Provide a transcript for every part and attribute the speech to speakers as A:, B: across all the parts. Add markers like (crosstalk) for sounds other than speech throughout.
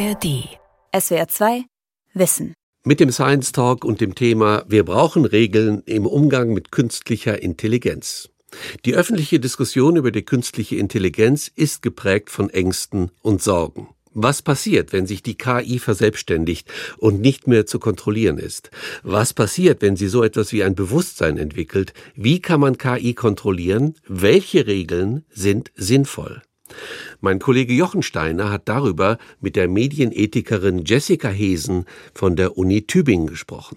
A: ARD. SWR 2 Wissen.
B: Mit dem Science Talk und dem Thema Wir brauchen Regeln im Umgang mit künstlicher Intelligenz. Die öffentliche Diskussion über die künstliche Intelligenz ist geprägt von Ängsten und Sorgen. Was passiert, wenn sich die KI verselbstständigt und nicht mehr zu kontrollieren ist? Was passiert, wenn sie so etwas wie ein Bewusstsein entwickelt? Wie kann man KI kontrollieren? Welche Regeln sind sinnvoll? Mein Kollege Jochen Steiner hat darüber mit der Medienethikerin Jessica Hesen von der Uni Tübingen gesprochen.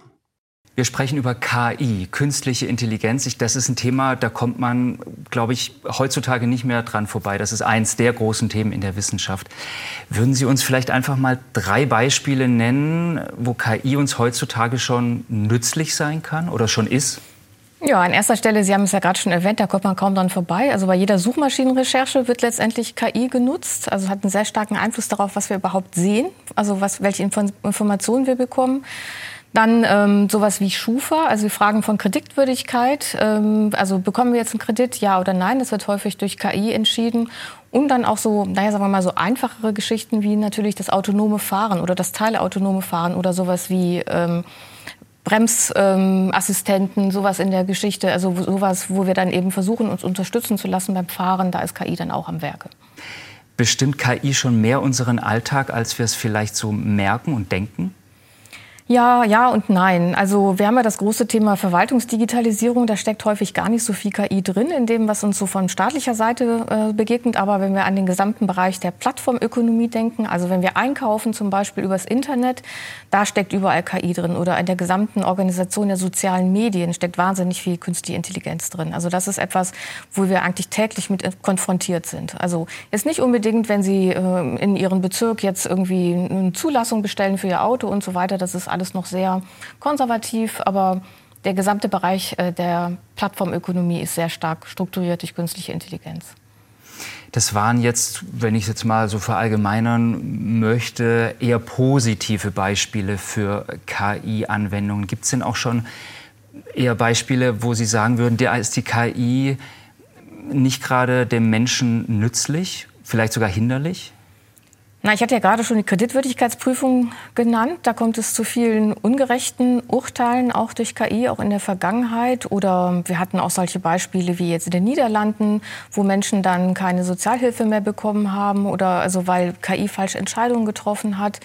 C: Wir sprechen über KI, künstliche Intelligenz. Das ist ein Thema, da kommt man, glaube ich, heutzutage nicht mehr dran vorbei. Das ist eins der großen Themen in der Wissenschaft. Würden Sie uns vielleicht einfach mal drei Beispiele nennen, wo KI uns heutzutage schon nützlich sein kann oder schon ist?
D: Ja, an erster Stelle, Sie haben es ja gerade schon erwähnt, da kommt man kaum dran vorbei. Also bei jeder Suchmaschinenrecherche wird letztendlich KI genutzt. Also hat einen sehr starken Einfluss darauf, was wir überhaupt sehen, also was, welche Informationen wir bekommen. Dann ähm, sowas wie Schufa, also Fragen von Kreditwürdigkeit. Ähm, also bekommen wir jetzt einen Kredit, ja oder nein? Das wird häufig durch KI entschieden. Und dann auch so, naja, sagen wir mal, so einfachere Geschichten wie natürlich das autonome Fahren oder das teilautonome Fahren oder sowas wie ähm, Bremsassistenten, ähm, sowas in der Geschichte, also sowas, wo wir dann eben versuchen, uns unterstützen zu lassen beim Fahren, da ist KI dann auch am Werke.
C: Bestimmt KI schon mehr unseren Alltag, als wir es vielleicht so merken und denken?
D: Ja, ja und nein. Also wir haben ja das große Thema Verwaltungsdigitalisierung. Da steckt häufig gar nicht so viel KI drin, in dem, was uns so von staatlicher Seite äh, begegnet. Aber wenn wir an den gesamten Bereich der Plattformökonomie denken, also wenn wir einkaufen zum Beispiel übers Internet, da steckt überall KI drin. Oder in der gesamten Organisation der sozialen Medien steckt wahnsinnig viel künstliche Intelligenz drin. Also das ist etwas, wo wir eigentlich täglich mit konfrontiert sind. Also jetzt nicht unbedingt, wenn Sie äh, in Ihren Bezirk jetzt irgendwie eine Zulassung bestellen für Ihr Auto und so weiter. Das ist alles noch sehr konservativ, aber der gesamte Bereich äh, der Plattformökonomie ist sehr stark strukturiert durch künstliche Intelligenz.
C: Das waren jetzt, wenn ich es jetzt mal so verallgemeinern möchte, eher positive Beispiele für KI-Anwendungen. Gibt es denn auch schon eher Beispiele, wo Sie sagen würden, da ist die KI nicht gerade dem Menschen nützlich, vielleicht sogar hinderlich?
D: Na, ich hatte ja gerade schon die Kreditwürdigkeitsprüfung genannt. Da kommt es zu vielen ungerechten Urteilen, auch durch KI, auch in der Vergangenheit. Oder wir hatten auch solche Beispiele wie jetzt in den Niederlanden, wo Menschen dann keine Sozialhilfe mehr bekommen haben oder also weil KI falsche Entscheidungen getroffen hat.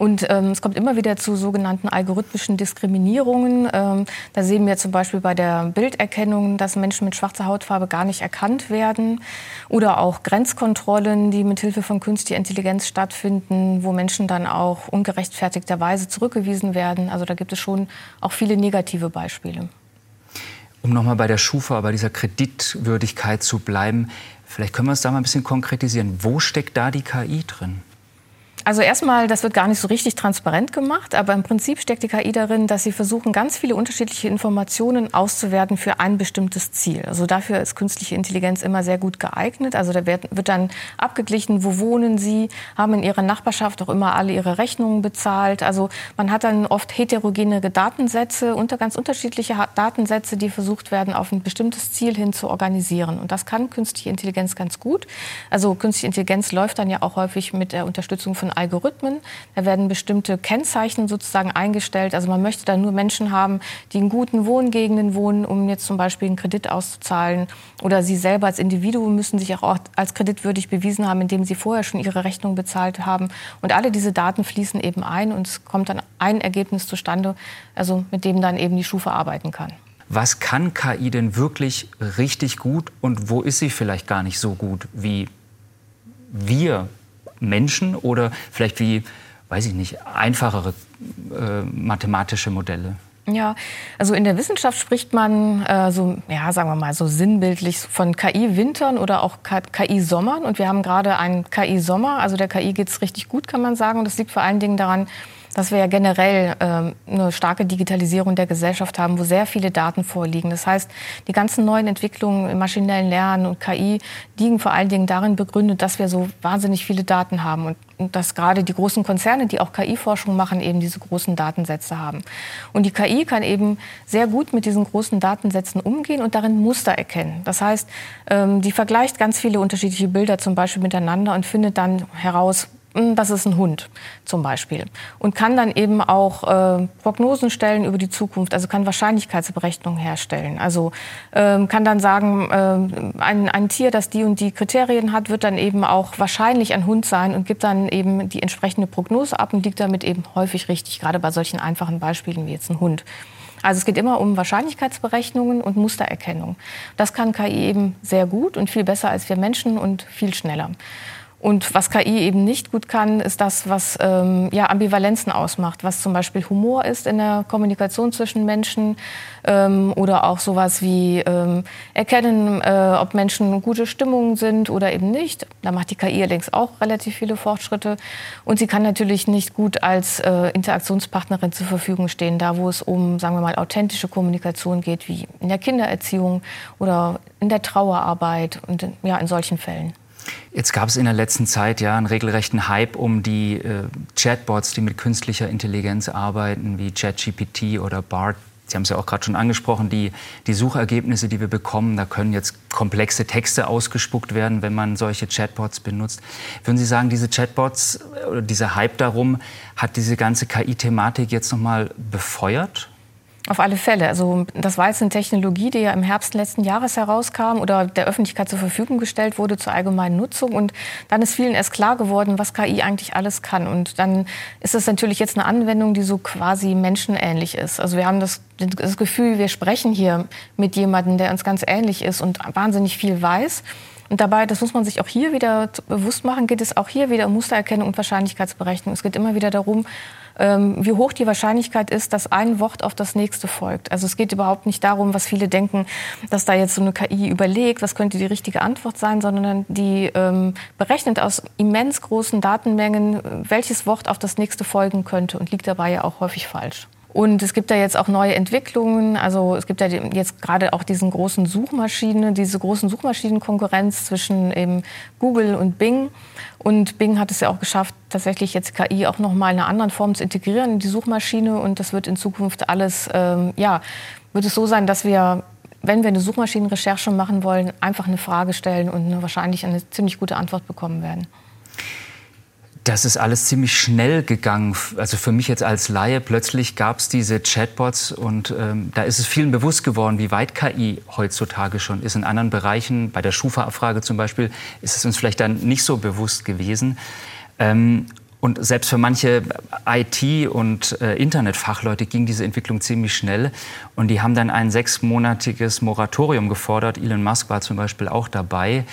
D: Und ähm, es kommt immer wieder zu sogenannten algorithmischen Diskriminierungen. Ähm, da sehen wir zum Beispiel bei der Bilderkennung, dass Menschen mit schwarzer Hautfarbe gar nicht erkannt werden. Oder auch Grenzkontrollen, die mit Hilfe von künstlicher Intelligenz stattfinden, wo Menschen dann auch ungerechtfertigterweise zurückgewiesen werden. Also da gibt es schon auch viele negative Beispiele.
C: Um nochmal bei der Schufa, bei dieser Kreditwürdigkeit zu bleiben, vielleicht können wir es da mal ein bisschen konkretisieren. Wo steckt da die KI drin?
D: Also erstmal, das wird gar nicht so richtig transparent gemacht, aber im Prinzip steckt die KI darin, dass sie versuchen, ganz viele unterschiedliche Informationen auszuwerten für ein bestimmtes Ziel. Also dafür ist künstliche Intelligenz immer sehr gut geeignet. Also da wird, dann abgeglichen, wo wohnen sie, haben in ihrer Nachbarschaft auch immer alle ihre Rechnungen bezahlt. Also man hat dann oft heterogene Datensätze, unter ganz unterschiedliche Datensätze, die versucht werden, auf ein bestimmtes Ziel hin zu organisieren. Und das kann künstliche Intelligenz ganz gut. Also künstliche Intelligenz läuft dann ja auch häufig mit der Unterstützung von Algorithmen. Da werden bestimmte Kennzeichen sozusagen eingestellt. Also man möchte da nur Menschen haben, die in guten Wohngegenden wohnen, um jetzt zum Beispiel einen Kredit auszuzahlen. Oder sie selber als Individuum müssen sich auch als kreditwürdig bewiesen haben, indem sie vorher schon ihre Rechnung bezahlt haben. Und alle diese Daten fließen eben ein und es kommt dann ein Ergebnis zustande, also mit dem dann eben die Schufa arbeiten kann.
C: Was kann KI denn wirklich richtig gut und wo ist sie vielleicht gar nicht so gut, wie wir Menschen oder vielleicht wie, weiß ich nicht, einfachere äh, mathematische Modelle?
D: Ja, also in der Wissenschaft spricht man äh, so, ja, sagen wir mal so sinnbildlich von KI-Wintern oder auch KI-Sommern. Und wir haben gerade einen KI-Sommer. Also der KI geht es richtig gut, kann man sagen. Und das liegt vor allen Dingen daran, dass wir ja generell äh, eine starke Digitalisierung der Gesellschaft haben, wo sehr viele Daten vorliegen. Das heißt, die ganzen neuen Entwicklungen im maschinellen Lernen und KI liegen vor allen Dingen darin begründet, dass wir so wahnsinnig viele Daten haben und, und dass gerade die großen Konzerne, die auch KI-Forschung machen, eben diese großen Datensätze haben. Und die KI kann eben sehr gut mit diesen großen Datensätzen umgehen und darin Muster erkennen. Das heißt, ähm, die vergleicht ganz viele unterschiedliche Bilder zum Beispiel miteinander und findet dann heraus, das ist ein Hund zum Beispiel. Und kann dann eben auch äh, Prognosen stellen über die Zukunft, also kann Wahrscheinlichkeitsberechnungen herstellen. Also ähm, kann dann sagen, äh, ein, ein Tier, das die und die Kriterien hat, wird dann eben auch wahrscheinlich ein Hund sein und gibt dann eben die entsprechende Prognose ab und liegt damit eben häufig richtig, gerade bei solchen einfachen Beispielen wie jetzt ein Hund. Also es geht immer um Wahrscheinlichkeitsberechnungen und Mustererkennung. Das kann KI eben sehr gut und viel besser als wir Menschen und viel schneller. Und was KI eben nicht gut kann, ist das, was ähm, ja, Ambivalenzen ausmacht, was zum Beispiel Humor ist in der Kommunikation zwischen Menschen ähm, oder auch sowas wie ähm, erkennen, äh, ob Menschen gute Stimmung sind oder eben nicht. Da macht die KI allerdings auch relativ viele Fortschritte. Und sie kann natürlich nicht gut als äh, Interaktionspartnerin zur Verfügung stehen, da wo es um, sagen wir mal, authentische Kommunikation geht, wie in der Kindererziehung oder in der Trauerarbeit und ja, in solchen Fällen.
C: Jetzt gab es in der letzten Zeit ja einen regelrechten Hype um die äh, Chatbots, die mit künstlicher Intelligenz arbeiten, wie ChatGPT oder BART. Sie haben es ja auch gerade schon angesprochen, die, die Suchergebnisse, die wir bekommen, da können jetzt komplexe Texte ausgespuckt werden, wenn man solche Chatbots benutzt. Würden Sie sagen, diese Chatbots oder dieser Hype darum hat diese ganze KI-Thematik jetzt noch mal befeuert?
D: Auf alle Fälle. Also das war jetzt eine Technologie, die ja im Herbst letzten Jahres herauskam oder der Öffentlichkeit zur Verfügung gestellt wurde zur allgemeinen Nutzung. Und dann ist vielen erst klar geworden, was KI eigentlich alles kann. Und dann ist es natürlich jetzt eine Anwendung, die so quasi menschenähnlich ist. Also wir haben das, das Gefühl, wir sprechen hier mit jemandem, der uns ganz ähnlich ist und wahnsinnig viel weiß. Und dabei, das muss man sich auch hier wieder bewusst machen, geht es auch hier wieder um Mustererkennung und Wahrscheinlichkeitsberechnung. Es geht immer wieder darum, ähm, wie hoch die Wahrscheinlichkeit ist, dass ein Wort auf das nächste folgt. Also es geht überhaupt nicht darum, was viele denken, dass da jetzt so eine KI überlegt, was könnte die richtige Antwort sein, sondern die ähm, berechnet aus immens großen Datenmengen, welches Wort auf das nächste folgen könnte und liegt dabei ja auch häufig falsch. Und es gibt da jetzt auch neue Entwicklungen. Also es gibt ja jetzt gerade auch diesen großen Suchmaschinen, diese großen Suchmaschinenkonkurrenz zwischen eben Google und Bing. Und Bing hat es ja auch geschafft, tatsächlich jetzt KI auch noch mal in einer anderen Form zu integrieren in die Suchmaschine. Und das wird in Zukunft alles, ähm, ja, wird es so sein, dass wir wenn wir eine Suchmaschinenrecherche machen wollen, einfach eine Frage stellen und eine, wahrscheinlich eine ziemlich gute Antwort bekommen werden.
C: Das ist alles ziemlich schnell gegangen. Also für mich jetzt als Laie, plötzlich gab es diese Chatbots und ähm, da ist es vielen bewusst geworden, wie weit KI heutzutage schon ist. In anderen Bereichen, bei der Schufa-Abfrage zum Beispiel, ist es uns vielleicht dann nicht so bewusst gewesen. Ähm, und selbst für manche IT- und äh, Internetfachleute ging diese Entwicklung ziemlich schnell. Und die haben dann ein sechsmonatiges Moratorium gefordert. Elon Musk war zum Beispiel auch dabei.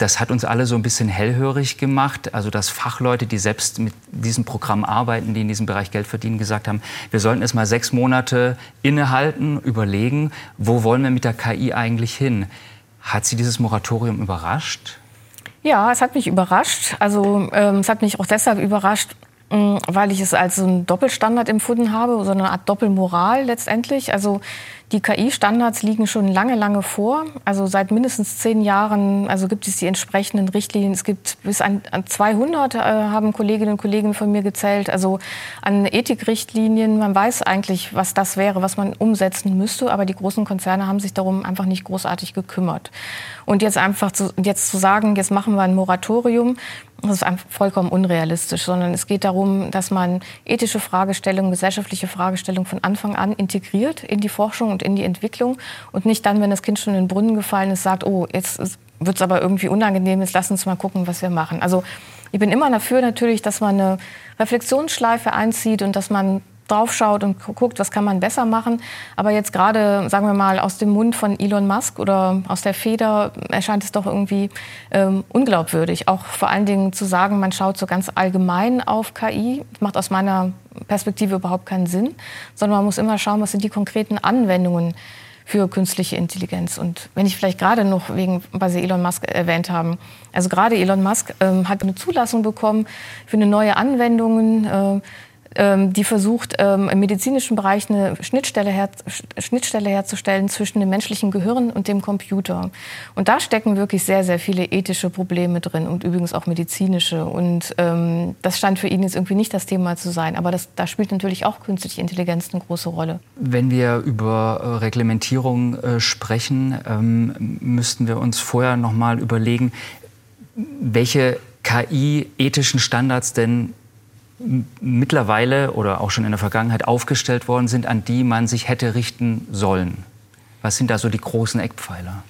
C: Das hat uns alle so ein bisschen hellhörig gemacht. Also dass Fachleute, die selbst mit diesem Programm arbeiten, die in diesem Bereich Geld verdienen, gesagt haben, wir sollten erst mal sechs Monate innehalten, überlegen, wo wollen wir mit der KI eigentlich hin. Hat Sie dieses Moratorium überrascht?
D: Ja, es hat mich überrascht. Also ähm, es hat mich auch deshalb überrascht, Mm, weil ich es als so einen Doppelstandard empfunden habe, so eine Art Doppelmoral letztendlich. Also die KI-Standards liegen schon lange, lange vor. Also seit mindestens zehn Jahren also gibt es die entsprechenden Richtlinien. Es gibt bis an 200, äh, haben Kolleginnen und Kollegen von mir gezählt, also an Ethikrichtlinien. Man weiß eigentlich, was das wäre, was man umsetzen müsste. Aber die großen Konzerne haben sich darum einfach nicht großartig gekümmert. Und jetzt einfach zu, jetzt zu sagen, jetzt machen wir ein Moratorium, das ist einfach vollkommen unrealistisch, sondern es geht darum, dass man ethische Fragestellungen, gesellschaftliche Fragestellungen von Anfang an integriert in die Forschung und in die Entwicklung und nicht dann, wenn das Kind schon in den Brunnen gefallen ist, sagt, oh, jetzt wird es aber irgendwie unangenehm, jetzt lass uns mal gucken, was wir machen. Also ich bin immer dafür natürlich, dass man eine Reflexionsschleife einzieht und dass man draufschaut und guckt, was kann man besser machen. Aber jetzt gerade, sagen wir mal, aus dem Mund von Elon Musk oder aus der Feder erscheint es doch irgendwie ähm, unglaubwürdig. Auch vor allen Dingen zu sagen, man schaut so ganz allgemein auf KI, macht aus meiner Perspektive überhaupt keinen Sinn, sondern man muss immer schauen, was sind die konkreten Anwendungen für künstliche Intelligenz. Und wenn ich vielleicht gerade noch wegen, weil Sie Elon Musk erwähnt haben, also gerade Elon Musk ähm, hat eine Zulassung bekommen für eine neue Anwendungen, äh, die versucht, ähm, im medizinischen Bereich eine Schnittstelle, her Schnittstelle herzustellen zwischen dem menschlichen Gehirn und dem Computer. Und da stecken wirklich sehr, sehr viele ethische Probleme drin und übrigens auch medizinische. Und ähm, das scheint für ihn jetzt irgendwie nicht das Thema zu sein. Aber das, da spielt natürlich auch künstliche Intelligenz eine große Rolle.
C: Wenn wir über äh, Reglementierung äh, sprechen, ähm, müssten wir uns vorher noch mal überlegen, welche KI-ethischen Standards denn mittlerweile oder auch schon in der Vergangenheit aufgestellt worden sind, an die man sich hätte richten sollen? Was sind da so die großen Eckpfeiler?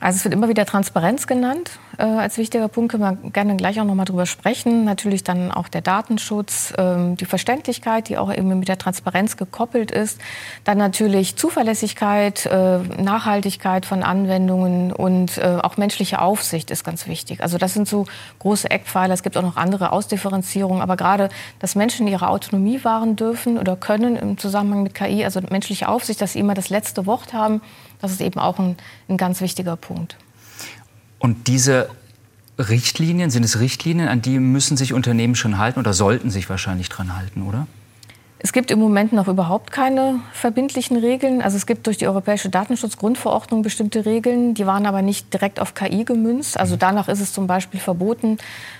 D: Also es wird immer wieder Transparenz genannt äh, als wichtiger Punkt. Können wir gerne gleich auch noch mal drüber sprechen. Natürlich dann auch der Datenschutz, ähm, die Verständlichkeit, die auch eben mit der Transparenz gekoppelt ist. Dann natürlich Zuverlässigkeit, äh, Nachhaltigkeit von Anwendungen und äh, auch menschliche Aufsicht ist ganz wichtig. Also das sind so große Eckpfeiler. Es gibt auch noch andere Ausdifferenzierungen. Aber gerade, dass Menschen ihre Autonomie wahren dürfen oder können im Zusammenhang mit KI, also menschliche Aufsicht, dass sie immer das letzte Wort haben, das ist eben auch ein, ein ganz wichtiger Punkt.
C: Und diese Richtlinien, sind es Richtlinien, an die müssen sich Unternehmen schon halten oder sollten sich wahrscheinlich dran halten, oder?
D: Es gibt im Moment noch überhaupt keine verbindlichen Regeln. Also es gibt durch die Europäische Datenschutzgrundverordnung bestimmte Regeln, die waren aber nicht direkt auf KI gemünzt. Also danach ist es zum Beispiel verboten,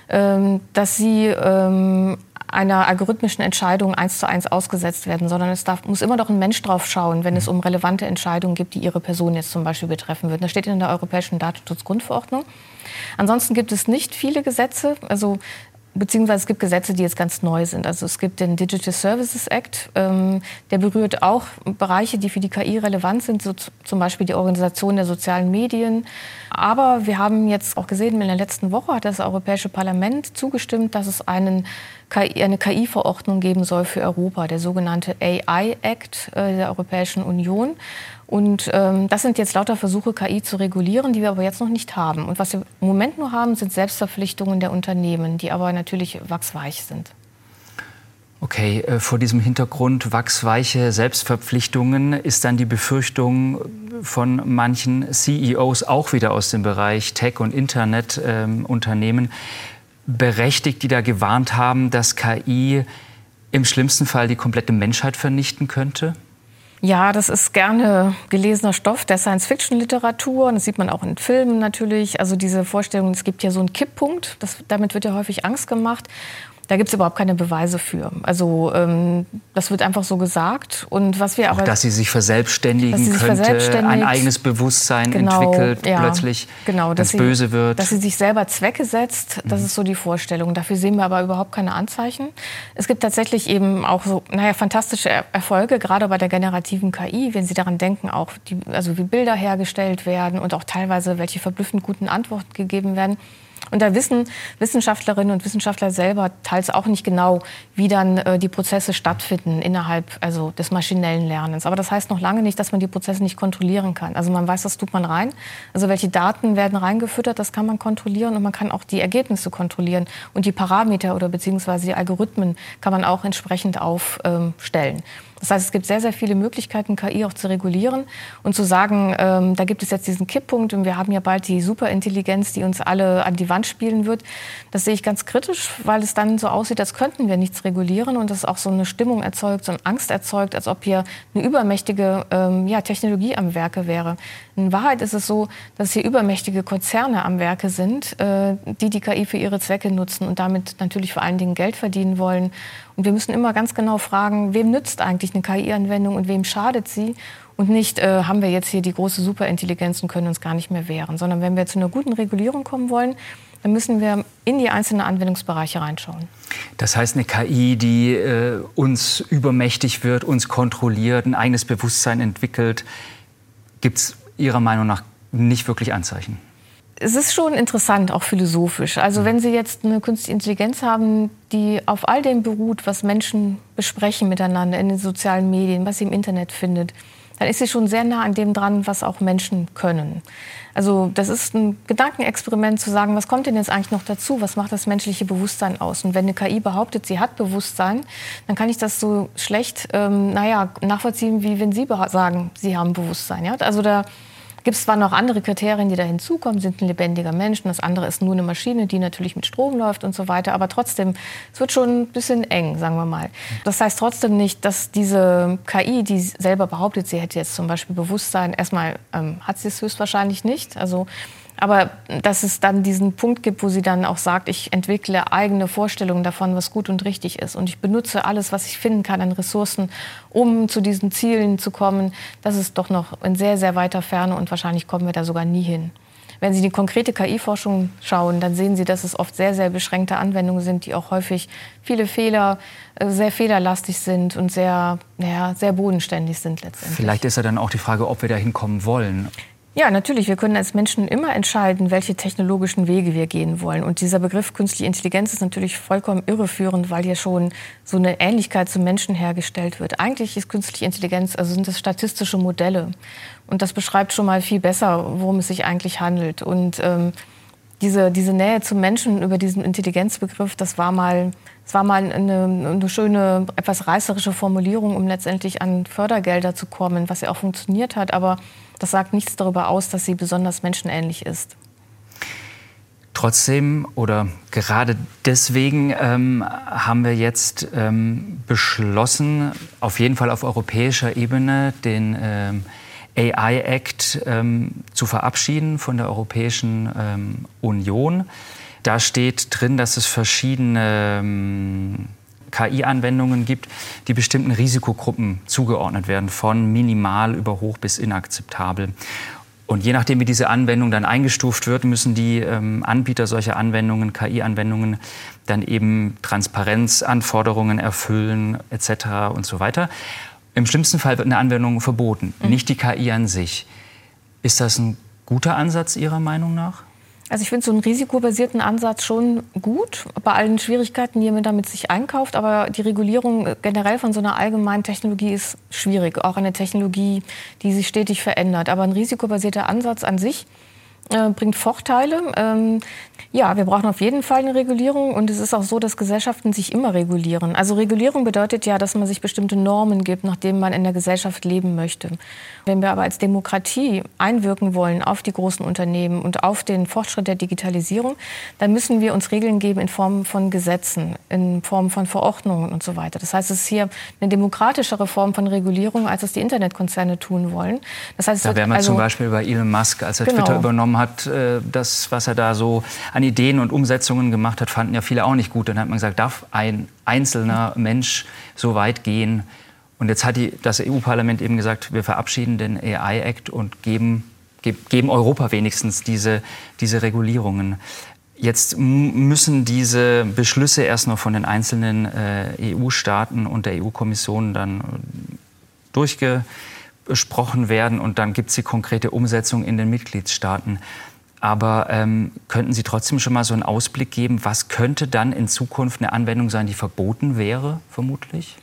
D: ähm, dass sie ähm, einer algorithmischen Entscheidung eins zu eins ausgesetzt werden, sondern es darf, muss immer noch ein Mensch drauf schauen, wenn es um relevante Entscheidungen gibt, die Ihre Person jetzt zum Beispiel betreffen würden. Das steht in der Europäischen Datenschutzgrundverordnung. Ansonsten gibt es nicht viele Gesetze. Also Beziehungsweise es gibt Gesetze, die jetzt ganz neu sind. Also es gibt den Digital Services Act, ähm, der berührt auch Bereiche, die für die KI relevant sind, so zum Beispiel die Organisation der sozialen Medien. Aber wir haben jetzt auch gesehen, in der letzten Woche hat das Europäische Parlament zugestimmt, dass es einen KI, eine KI-Verordnung geben soll für Europa, der sogenannte AI Act äh, der Europäischen Union. Und ähm, das sind jetzt lauter Versuche, KI zu regulieren, die wir aber jetzt noch nicht haben. Und was wir im Moment nur haben, sind Selbstverpflichtungen der Unternehmen, die aber natürlich wachsweich sind.
C: Okay, äh, vor diesem Hintergrund wachsweiche Selbstverpflichtungen ist dann die Befürchtung von manchen CEOs auch wieder aus dem Bereich Tech- und Internetunternehmen ähm, berechtigt, die da gewarnt haben, dass KI im schlimmsten Fall die komplette Menschheit vernichten könnte?
D: Ja, das ist gerne gelesener Stoff der Science-Fiction-Literatur. Das sieht man auch in Filmen natürlich. Also diese Vorstellung, es gibt ja so einen Kipppunkt. Das, damit wird ja häufig Angst gemacht. Da gibt es überhaupt keine Beweise für. Also ähm, das wird einfach so gesagt. Und was wir
C: auch, aber, dass sie sich verselbstständigen sie sich könnte, ein eigenes Bewusstsein genau, entwickelt, ja, plötzlich genau, dass böse wird.
D: Dass sie sich selber Zwecke setzt, das mhm. ist so die Vorstellung. Dafür sehen wir aber überhaupt keine Anzeichen. Es gibt tatsächlich eben auch so, naja, fantastische Erfolge, gerade bei der generativen KI, wenn Sie daran denken, auch die, also wie Bilder hergestellt werden und auch teilweise welche verblüffend guten Antworten gegeben werden. Und da wissen Wissenschaftlerinnen und Wissenschaftler selber teils auch nicht genau, wie dann äh, die Prozesse stattfinden innerhalb also des maschinellen Lernens. Aber das heißt noch lange nicht, dass man die Prozesse nicht kontrollieren kann. Also man weiß, was tut man rein. Also welche Daten werden reingefüttert, das kann man kontrollieren und man kann auch die Ergebnisse kontrollieren. Und die Parameter oder beziehungsweise die Algorithmen kann man auch entsprechend aufstellen. Das heißt, es gibt sehr, sehr viele Möglichkeiten, KI auch zu regulieren und zu sagen, ähm, da gibt es jetzt diesen Kipppunkt und wir haben ja bald die Superintelligenz, die uns alle an die Wand spielen wird. Das sehe ich ganz kritisch, weil es dann so aussieht, als könnten wir nichts regulieren und das auch so eine Stimmung erzeugt, so eine Angst erzeugt, als ob hier eine übermächtige ähm, ja, Technologie am Werke wäre. In Wahrheit ist es so, dass hier übermächtige Konzerne am Werke sind, äh, die die KI für ihre Zwecke nutzen und damit natürlich vor allen Dingen Geld verdienen wollen. Und wir müssen immer ganz genau fragen, wem nützt eigentlich eine KI-Anwendung und wem schadet sie? Und nicht, äh, haben wir jetzt hier die große Superintelligenz und können uns gar nicht mehr wehren, sondern wenn wir zu einer guten Regulierung kommen wollen, dann müssen wir in die einzelnen Anwendungsbereiche reinschauen.
C: Das heißt, eine KI, die äh, uns übermächtig wird, uns kontrolliert, ein eigenes Bewusstsein entwickelt, gibt es Ihrer Meinung nach nicht wirklich Anzeichen?
D: es ist schon interessant, auch philosophisch. Also wenn Sie jetzt eine künstliche Intelligenz haben, die auf all dem beruht, was Menschen besprechen miteinander in den sozialen Medien, was sie im Internet findet, dann ist sie schon sehr nah an dem dran, was auch Menschen können. Also das ist ein Gedankenexperiment zu sagen, was kommt denn jetzt eigentlich noch dazu? Was macht das menschliche Bewusstsein aus? Und wenn eine KI behauptet, sie hat Bewusstsein, dann kann ich das so schlecht, ähm, naja, nachvollziehen, wie wenn Sie sagen, Sie haben Bewusstsein. Ja? Also da gibt es zwar noch andere Kriterien, die da hinzukommen, sind ein lebendiger Mensch, das andere ist nur eine Maschine, die natürlich mit Strom läuft und so weiter, aber trotzdem, es wird schon ein bisschen eng, sagen wir mal. Das heißt trotzdem nicht, dass diese KI, die selber behauptet, sie hätte jetzt zum Beispiel Bewusstsein, erstmal ähm, hat sie es höchstwahrscheinlich nicht, also aber dass es dann diesen Punkt gibt, wo sie dann auch sagt, ich entwickle eigene Vorstellungen davon, was gut und richtig ist. Und ich benutze alles, was ich finden kann an Ressourcen, um zu diesen Zielen zu kommen. Das ist doch noch in sehr, sehr weiter Ferne und wahrscheinlich kommen wir da sogar nie hin. wenn Sie die konkrete KI-Forschung schauen, dann sehen Sie, dass es oft sehr, sehr beschränkte Anwendungen sind, die auch häufig viele Fehler, äh, sehr fehlerlastig sind und sehr, ja, sehr bodenständig sind letztendlich.
C: Vielleicht ist ja dann auch die Frage, ob wir da hinkommen wollen.
D: Ja, natürlich. Wir können als Menschen immer entscheiden, welche technologischen Wege wir gehen wollen. Und dieser Begriff künstliche Intelligenz ist natürlich vollkommen irreführend, weil hier schon so eine Ähnlichkeit zum Menschen hergestellt wird. Eigentlich ist künstliche Intelligenz, also sind das statistische Modelle. Und das beschreibt schon mal viel besser, worum es sich eigentlich handelt. Und ähm, diese, diese Nähe zum Menschen über diesen Intelligenzbegriff, das war mal, das war mal eine, eine schöne, etwas reißerische Formulierung, um letztendlich an Fördergelder zu kommen, was ja auch funktioniert hat. Aber das sagt nichts darüber aus, dass sie besonders menschenähnlich ist.
C: Trotzdem oder gerade deswegen ähm, haben wir jetzt ähm, beschlossen, auf jeden Fall auf europäischer Ebene den ähm, AI Act ähm, zu verabschieden von der Europäischen ähm, Union. Da steht drin, dass es verschiedene ähm, KI-Anwendungen gibt, die bestimmten Risikogruppen zugeordnet werden, von minimal über hoch bis inakzeptabel. Und je nachdem, wie diese Anwendung dann eingestuft wird, müssen die ähm, Anbieter solcher Anwendungen, KI-Anwendungen, dann eben Transparenzanforderungen erfüllen etc. und so weiter. Im schlimmsten Fall wird eine Anwendung verboten, mhm. nicht die KI an sich. Ist das ein guter Ansatz Ihrer Meinung nach?
D: Also ich finde so einen risikobasierten Ansatz schon gut, bei allen Schwierigkeiten, die man damit sich einkauft. Aber die Regulierung generell von so einer allgemeinen Technologie ist schwierig. Auch eine Technologie, die sich stetig verändert. Aber ein risikobasierter Ansatz an sich äh, bringt Vorteile. Ähm, ja, wir brauchen auf jeden Fall eine Regulierung und es ist auch so, dass Gesellschaften sich immer regulieren. Also Regulierung bedeutet ja, dass man sich bestimmte Normen gibt, nach denen man in der Gesellschaft leben möchte. Wenn wir aber als Demokratie einwirken wollen auf die großen Unternehmen und auf den Fortschritt der Digitalisierung, dann müssen wir uns Regeln geben in Form von Gesetzen, in Form von Verordnungen und so weiter. Das heißt, es ist hier eine demokratischere Form von Regulierung, als es die Internetkonzerne tun wollen.
C: Das heißt, da wären wir also, zum Beispiel bei Elon Musk, als er genau. Twitter übernommen hat, äh, das, was er da so an Ideen und Umsetzungen gemacht hat, fanden ja viele auch nicht gut. Dann hat man gesagt, darf ein einzelner Mensch so weit gehen? Und jetzt hat die, das EU-Parlament eben gesagt, wir verabschieden den AI-Act und geben, geben Europa wenigstens diese, diese Regulierungen. Jetzt müssen diese Beschlüsse erst noch von den einzelnen äh, EU-Staaten und der EU-Kommission dann durchgesprochen werden und dann gibt es die konkrete Umsetzung in den Mitgliedstaaten. Aber ähm, könnten Sie trotzdem schon mal so einen Ausblick geben, was könnte dann in Zukunft eine Anwendung sein, die verboten wäre, vermutlich?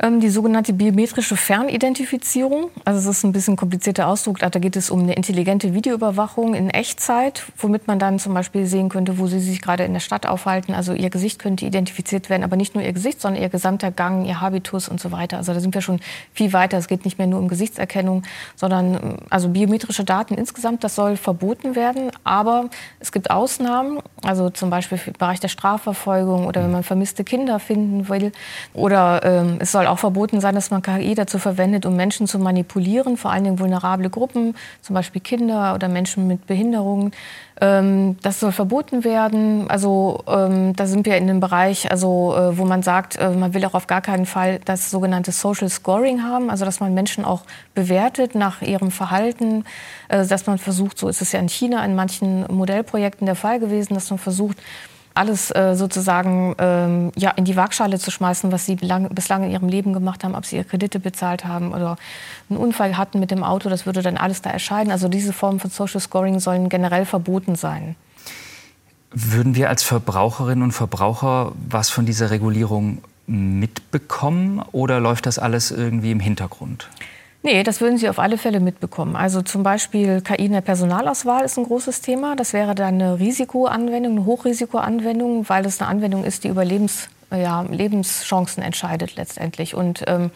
D: Ähm, die sogenannte biometrische Fernidentifizierung. Also es ist ein bisschen komplizierter Ausdruck. Da geht es um eine intelligente Videoüberwachung in Echtzeit, womit man dann zum Beispiel sehen könnte, wo Sie sich gerade in der Stadt aufhalten. Also Ihr Gesicht könnte identifiziert werden, aber nicht nur Ihr Gesicht, sondern Ihr gesamter Gang, Ihr Habitus und so weiter. Also da sind wir schon viel weiter. Es geht nicht mehr nur um Gesichtserkennung, sondern also biometrische Daten insgesamt. Das soll verboten werden. Aber es gibt Ausnahmen, also zum Beispiel im Bereich der Strafverfolgung oder wenn man vermisste Kinder finden will. Oder ähm, es soll auch verboten sein, dass man KI dazu verwendet, um Menschen zu manipulieren, vor allen Dingen vulnerable Gruppen, zum Beispiel Kinder oder Menschen mit Behinderungen. Ähm, das soll verboten werden. Also ähm, da sind wir in dem Bereich, also äh, wo man sagt, äh, man will auch auf gar keinen Fall das sogenannte Social Scoring haben, also dass man Menschen auch bewertet nach ihrem Verhalten, äh, dass man versucht, so ist es ja in China in manchen Modellprojekten der Fall gewesen, dass man versucht, alles äh, sozusagen ähm, ja, in die Waagschale zu schmeißen, was sie lang, bislang in ihrem Leben gemacht haben, ob sie ihre Kredite bezahlt haben oder einen Unfall hatten mit dem Auto, das würde dann alles da erscheinen. Also diese Formen von Social Scoring sollen generell verboten sein.
C: Würden wir als Verbraucherinnen und Verbraucher was von dieser Regulierung mitbekommen oder läuft das alles irgendwie im Hintergrund?
D: Nee, das würden Sie auf alle Fälle mitbekommen. Also zum Beispiel KI in der Personalauswahl ist ein großes Thema. Das wäre dann eine Risikoanwendung, eine Hochrisikoanwendung, weil es eine Anwendung ist, die über Lebens, ja, Lebenschancen entscheidet letztendlich. Und ähm,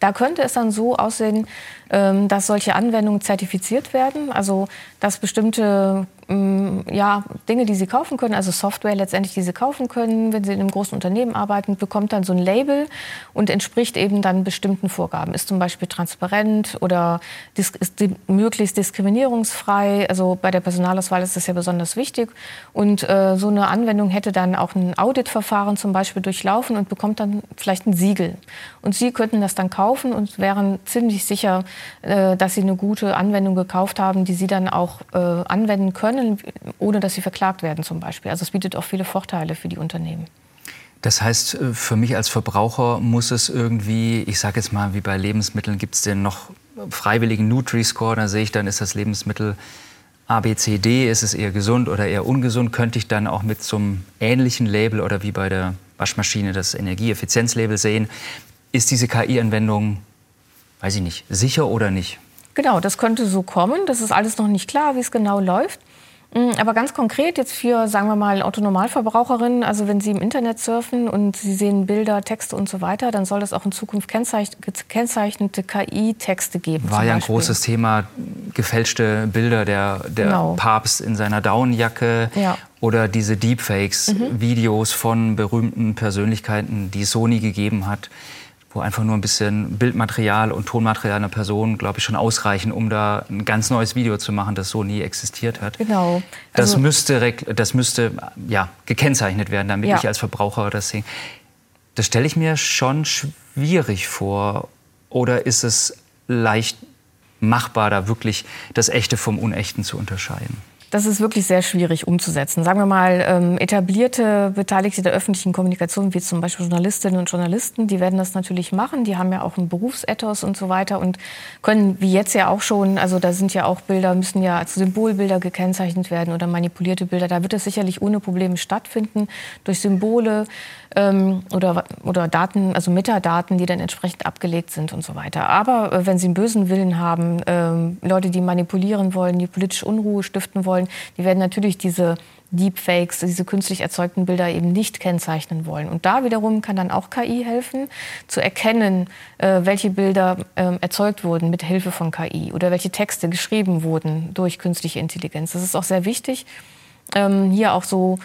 D: da könnte es dann so aussehen, ähm, dass solche Anwendungen zertifiziert werden, also dass bestimmte ja, Dinge, die Sie kaufen können, also Software letztendlich, die Sie kaufen können, wenn Sie in einem großen Unternehmen arbeiten, bekommt dann so ein Label und entspricht eben dann bestimmten Vorgaben. Ist zum Beispiel transparent oder ist möglichst diskriminierungsfrei. Also bei der Personalauswahl ist das ja besonders wichtig. Und äh, so eine Anwendung hätte dann auch ein Auditverfahren zum Beispiel durchlaufen und bekommt dann vielleicht ein Siegel. Und Sie könnten das dann kaufen und wären ziemlich sicher, äh, dass Sie eine gute Anwendung gekauft haben, die Sie dann auch äh, anwenden können können, ohne dass sie verklagt werden zum Beispiel. Also es bietet auch viele Vorteile für die Unternehmen.
C: Das heißt, äh, für mich als Verbraucher muss es irgendwie, ich sage jetzt mal, wie bei Lebensmitteln, gibt es den noch freiwilligen Nutri-Score, da sehe ich dann, ist das Lebensmittel A, B, C, D, ist es eher gesund oder eher ungesund, könnte ich dann auch mit so einem ähnlichen Label oder wie bei der Waschmaschine das Energieeffizienzlabel sehen. Ist diese KI-Anwendung, weiß ich nicht, sicher oder nicht?
D: Genau, das könnte so kommen. Das ist alles noch nicht klar, wie es genau läuft. Mm, aber ganz konkret jetzt für, sagen wir mal, Autonormalverbraucherinnen, also wenn Sie im Internet surfen und Sie sehen Bilder, Texte und so weiter, dann soll es auch in Zukunft gekennzeichnete KI-Texte geben.
C: War ja ein großes Thema, gefälschte Bilder, der, der genau. Papst in seiner Daunenjacke ja. oder diese Deepfakes, mhm. Videos von berühmten Persönlichkeiten, die Sony gegeben hat wo einfach nur ein bisschen Bildmaterial und Tonmaterial einer Person, glaube ich, schon ausreichen, um da ein ganz neues Video zu machen, das so nie existiert hat.
D: Genau.
C: Also das müsste, das müsste ja, gekennzeichnet werden, damit ja. ich als Verbraucher das sehe. Das stelle ich mir schon schwierig vor. Oder ist es leicht machbar, da wirklich das Echte vom Unechten zu unterscheiden?
D: Das ist wirklich sehr schwierig umzusetzen. Sagen wir mal, ähm, etablierte Beteiligte der öffentlichen Kommunikation, wie zum Beispiel Journalistinnen und Journalisten, die werden das natürlich machen. Die haben ja auch einen Berufsethos und so weiter und können, wie jetzt ja auch schon, also da sind ja auch Bilder, müssen ja als Symbolbilder gekennzeichnet werden oder manipulierte Bilder. Da wird es sicherlich ohne Probleme stattfinden durch Symbole ähm, oder, oder Daten, also Metadaten, die dann entsprechend abgelegt sind und so weiter. Aber äh, wenn Sie einen bösen Willen haben, ähm, Leute, die manipulieren wollen, die politische Unruhe stiften wollen, die werden natürlich diese Deepfakes, diese künstlich erzeugten Bilder eben nicht kennzeichnen wollen. Und da wiederum kann dann auch KI helfen, zu erkennen, äh, welche Bilder äh, erzeugt wurden mit Hilfe von KI oder welche Texte geschrieben wurden durch künstliche Intelligenz. Das ist auch sehr wichtig, ähm, hier auch so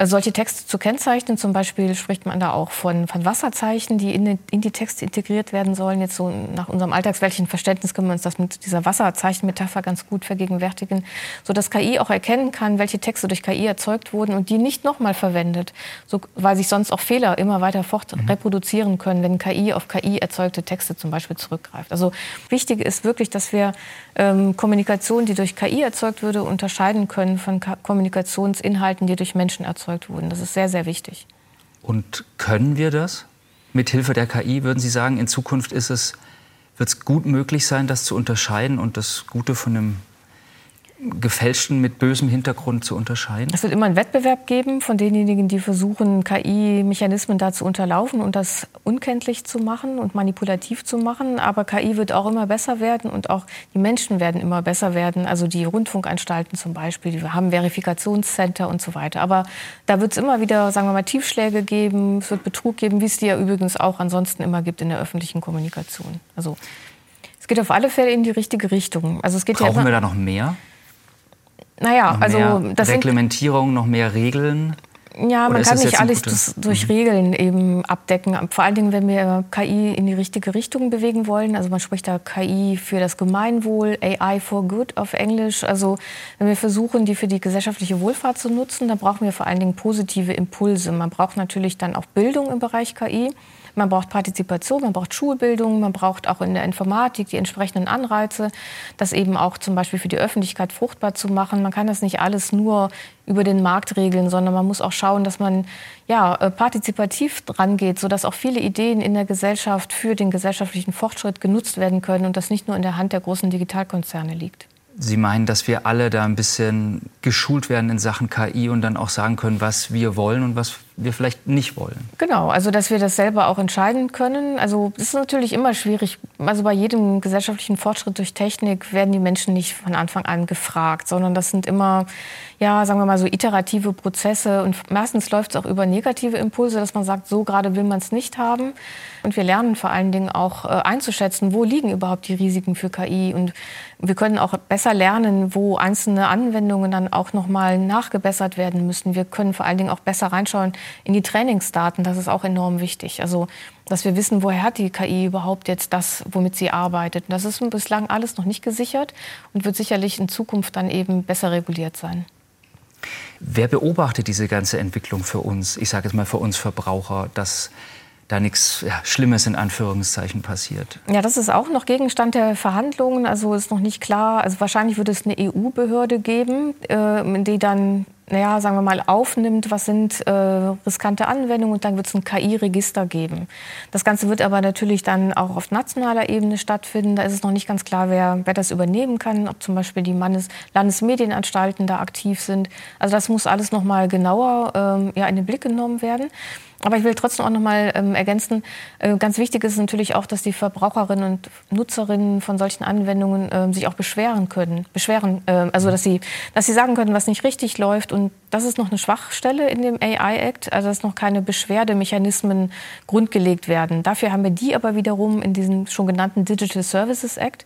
D: solche Texte zu kennzeichnen. Zum Beispiel spricht man da auch von, von Wasserzeichen, die in, in, die Texte integriert werden sollen. Jetzt so nach unserem alltagsweltlichen Verständnis können wir uns das mit dieser Wasserzeichenmetapher ganz gut vergegenwärtigen, sodass KI auch erkennen kann, welche Texte durch KI erzeugt wurden und die nicht nochmal verwendet, so, weil sich sonst auch Fehler immer weiter fort mhm. reproduzieren können, wenn KI auf KI erzeugte Texte zum Beispiel zurückgreift. Also wichtig ist wirklich, dass wir ähm, Kommunikation, die durch KI erzeugt würde, unterscheiden können von Ka Kommunikationsinhalten, die durch Menschen erzeugt erzeugt wurden. Das ist sehr, sehr wichtig.
C: Und können wir das? Mit Hilfe der KI würden Sie sagen, in Zukunft ist es, wird es gut möglich sein, das zu unterscheiden und das Gute von dem gefälschten mit bösem Hintergrund zu unterscheiden?
D: Es wird immer einen Wettbewerb geben von denjenigen, die versuchen, KI-Mechanismen da zu unterlaufen und das unkenntlich zu machen und manipulativ zu machen. Aber KI wird auch immer besser werden und auch die Menschen werden immer besser werden. Also die Rundfunkanstalten zum Beispiel, die haben Verifikationscenter und so weiter. Aber da wird es immer wieder, sagen wir mal, Tiefschläge geben, es wird Betrug geben, wie es die ja übrigens auch ansonsten immer gibt in der öffentlichen Kommunikation. Also es geht auf alle Fälle in die richtige Richtung. Also es geht
C: Brauchen
D: ja
C: wir da noch mehr?
D: Naja,
C: noch also das Reglementierung, noch mehr Regeln.
D: Ja, man kann nicht alles gutes, durch mhm. Regeln eben abdecken. Vor allen Dingen, wenn wir KI in die richtige Richtung bewegen wollen. Also man spricht da KI für das Gemeinwohl, AI for Good auf Englisch. Also wenn wir versuchen, die für die gesellschaftliche Wohlfahrt zu nutzen, dann brauchen wir vor allen Dingen positive Impulse. Man braucht natürlich dann auch Bildung im Bereich KI. Man braucht Partizipation, man braucht Schulbildung, man braucht auch in der Informatik die entsprechenden Anreize, das eben auch zum Beispiel für die Öffentlichkeit fruchtbar zu machen. Man kann das nicht alles nur über den Markt regeln, sondern man muss auch schauen, dass man ja, äh, partizipativ rangeht, sodass auch viele Ideen in der Gesellschaft für den gesellschaftlichen Fortschritt genutzt werden können und das nicht nur in der Hand der großen Digitalkonzerne liegt.
C: Sie meinen, dass wir alle da ein bisschen geschult werden in Sachen KI und dann auch sagen können, was wir wollen und was wir vielleicht nicht wollen.
D: Genau, also dass wir das selber auch entscheiden können. Also es ist natürlich immer schwierig. Also bei jedem gesellschaftlichen Fortschritt durch Technik werden die Menschen nicht von Anfang an gefragt, sondern das sind immer, ja, sagen wir mal so iterative Prozesse und meistens läuft es auch über negative Impulse, dass man sagt, so gerade will man es nicht haben. Und wir lernen vor allen Dingen auch äh, einzuschätzen, wo liegen überhaupt die Risiken für KI und wir können auch besser lernen, wo einzelne Anwendungen dann auch noch mal nachgebessert werden müssen. Wir können vor allen Dingen auch besser reinschauen, in die Trainingsdaten. Das ist auch enorm wichtig. Also, dass wir wissen, woher hat die KI überhaupt jetzt das, womit sie arbeitet. das ist bislang alles noch nicht gesichert und wird sicherlich in Zukunft dann eben besser reguliert sein.
C: Wer beobachtet diese ganze Entwicklung für uns? Ich sage jetzt mal für uns Verbraucher, dass da nichts ja, Schlimmes in Anführungszeichen passiert.
D: Ja, das ist auch noch Gegenstand der Verhandlungen. Also ist noch nicht klar. Also wahrscheinlich würde es eine EU-Behörde geben, äh, die dann naja, sagen wir mal, aufnimmt, was sind äh, riskante Anwendungen und dann wird es ein KI-Register geben. Das Ganze wird aber natürlich dann auch auf nationaler Ebene stattfinden. Da ist es noch nicht ganz klar, wer, wer das übernehmen kann, ob zum Beispiel die Mannes Landesmedienanstalten da aktiv sind. Also das muss alles noch mal genauer ähm, ja, in den Blick genommen werden. Aber ich will trotzdem auch noch mal ähm, ergänzen, äh, ganz wichtig ist natürlich auch, dass die Verbraucherinnen und Nutzerinnen von solchen Anwendungen äh, sich auch beschweren können. Beschweren, äh, also dass sie, dass sie sagen können, was nicht richtig läuft. Und das ist noch eine Schwachstelle in dem AI-Act, also dass noch keine Beschwerdemechanismen grundgelegt werden. Dafür haben wir die aber wiederum in diesem schon genannten Digital Services Act.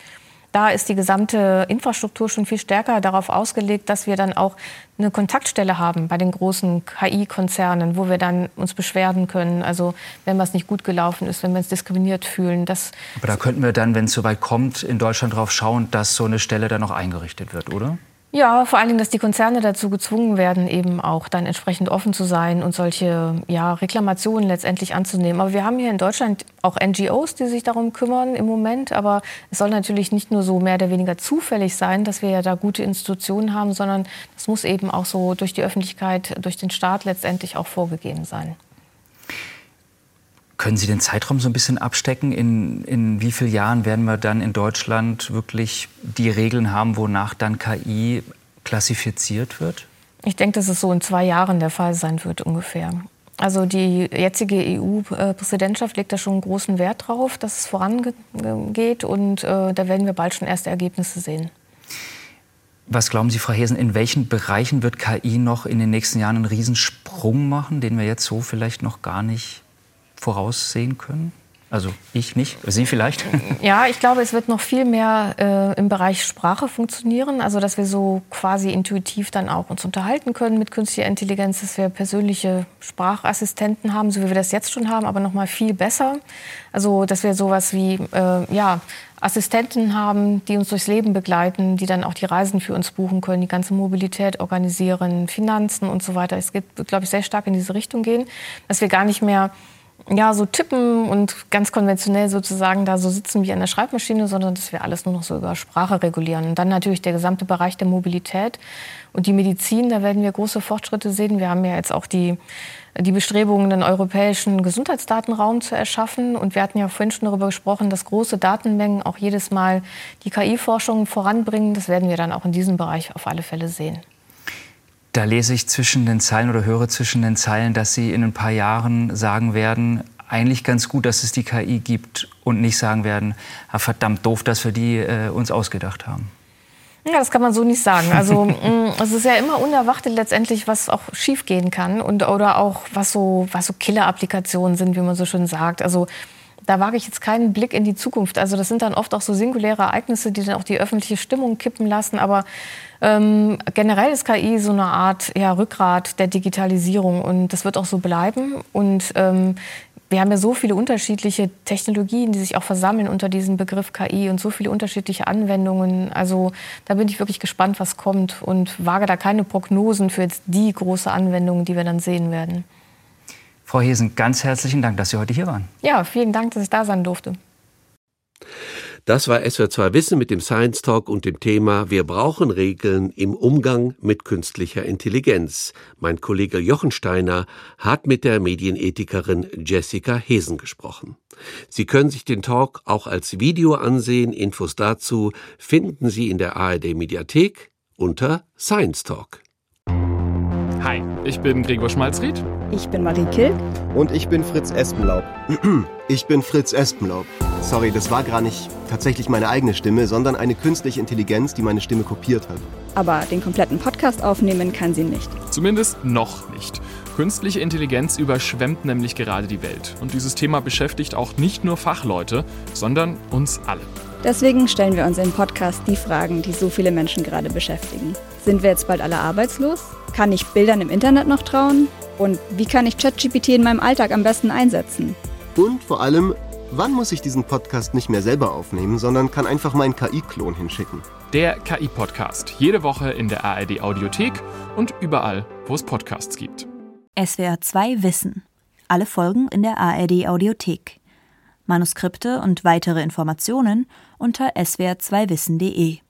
D: Da ist die gesamte Infrastruktur schon viel stärker darauf ausgelegt, dass wir dann auch eine Kontaktstelle haben bei den großen KI-Konzernen, wo wir dann uns beschwerden können. Also wenn was nicht gut gelaufen ist, wenn wir uns diskriminiert fühlen. Das
C: Aber da könnten wir dann, wenn es soweit kommt, in Deutschland darauf schauen, dass so eine Stelle dann noch eingerichtet wird, oder?
D: Ja, vor allen Dingen, dass die Konzerne dazu gezwungen werden, eben auch dann entsprechend offen zu sein und solche ja, Reklamationen letztendlich anzunehmen. Aber wir haben hier in Deutschland auch NGOs, die sich darum kümmern im Moment. Aber es soll natürlich nicht nur so mehr oder weniger zufällig sein, dass wir ja da gute Institutionen haben, sondern das muss eben auch so durch die Öffentlichkeit, durch den Staat letztendlich auch vorgegeben sein.
C: Können Sie den Zeitraum so ein bisschen abstecken? In, in wie vielen Jahren werden wir dann in Deutschland wirklich die Regeln haben, wonach dann KI klassifiziert wird?
D: Ich denke, dass es so in zwei Jahren der Fall sein wird ungefähr. Also die jetzige EU-Präsidentschaft legt da schon großen Wert drauf, dass es vorangeht und äh, da werden wir bald schon erste Ergebnisse sehen.
C: Was glauben Sie, Frau Hesen, in welchen Bereichen wird KI noch in den nächsten Jahren einen Riesensprung machen, den wir jetzt so vielleicht noch gar nicht voraussehen können? Also ich nicht, Sie vielleicht? (laughs)
D: Ja, ich glaube, es wird noch viel mehr äh, im Bereich Sprache funktionieren. Also dass wir so quasi intuitiv dann auch uns unterhalten können mit künstlicher Intelligenz, dass wir persönliche Sprachassistenten haben, so wie wir das jetzt schon haben, aber noch mal viel besser. Also dass wir sowas wie äh, ja Assistenten haben, die uns durchs Leben begleiten, die dann auch die Reisen für uns buchen können, die ganze Mobilität organisieren, Finanzen und so weiter. Es wird, glaube ich, sehr stark in diese Richtung gehen, dass wir gar nicht mehr ja, so tippen und ganz konventionell sozusagen da so sitzen wie an der Schreibmaschine, sondern dass wir alles nur noch so über Sprache regulieren. Und dann natürlich der gesamte Bereich der Mobilität und die Medizin, da werden wir große Fortschritte sehen. Wir haben ja jetzt auch die, die Bestrebungen, einen europäischen Gesundheitsdatenraum zu erschaffen. Und wir hatten ja vorhin schon darüber gesprochen, dass große Datenmengen auch jedes Mal die KI-Forschung voranbringen. Das werden wir dann auch in diesem Bereich auf alle Fälle sehen.
C: Da lese ich zwischen den Zeilen oder höre zwischen den Zeilen, dass Sie in ein paar Jahren sagen werden, eigentlich ganz gut, dass es die KI gibt und nicht sagen werden, ah, verdammt doof, dass wir die äh, uns ausgedacht haben.
D: Ja, das kann man so nicht sagen. Also (laughs) mm, es ist ja immer unerwartet letztendlich, was auch schiefgehen kann und oder auch was so was so Killer-Applikationen sind, wie man so schön sagt. Also da wage ich jetzt keinen Blick in die Zukunft. Also das sind dann oft auch so singuläre Ereignisse, die dann auch die öffentliche Stimmung kippen lassen. Aber ähm, generell ist KI so eine Art ja, Rückgrat der Digitalisierung und das wird auch so bleiben. Und ähm, wir haben ja so viele unterschiedliche Technologien, die sich auch versammeln unter diesem Begriff KI und so viele unterschiedliche Anwendungen. Also da bin ich wirklich gespannt, was kommt und wage da keine Prognosen für jetzt die große Anwendung, die wir dann sehen werden.
C: Frau Hesen, ganz herzlichen Dank, dass Sie heute hier waren.
D: Ja, vielen Dank, dass ich da sein durfte.
B: Das war SWR2 Wissen mit dem Science Talk und dem Thema Wir brauchen Regeln im Umgang mit künstlicher Intelligenz. Mein Kollege Jochen Steiner hat mit der Medienethikerin Jessica Hesen gesprochen. Sie können sich den Talk auch als Video ansehen. Infos dazu finden Sie in der ARD Mediathek unter Science Talk.
E: Hi, ich bin Gregor Schmalzried.
F: Ich bin Marie Kilk.
G: Und ich bin Fritz Espenlaub.
H: Ich bin Fritz Espenlaub. Sorry, das war gar nicht tatsächlich meine eigene Stimme, sondern eine künstliche Intelligenz, die meine Stimme kopiert hat.
F: Aber den kompletten Podcast aufnehmen kann sie nicht.
E: Zumindest noch nicht. Künstliche Intelligenz überschwemmt nämlich gerade die Welt. Und dieses Thema beschäftigt auch nicht nur Fachleute, sondern uns alle.
F: Deswegen stellen wir uns im Podcast die Fragen, die so viele Menschen gerade beschäftigen. Sind wir jetzt bald alle arbeitslos? Kann ich Bildern im Internet noch trauen? Und wie kann ich ChatGPT in meinem Alltag am besten einsetzen?
H: Und vor allem, wann muss ich diesen Podcast nicht mehr selber aufnehmen, sondern kann einfach meinen KI-Klon hinschicken?
E: Der KI-Podcast. Jede Woche in der ARD Audiothek und überall, wo es Podcasts gibt.
A: SWR 2 Wissen. Alle Folgen in der ARD Audiothek. Manuskripte und weitere Informationen unter swr2wissen.de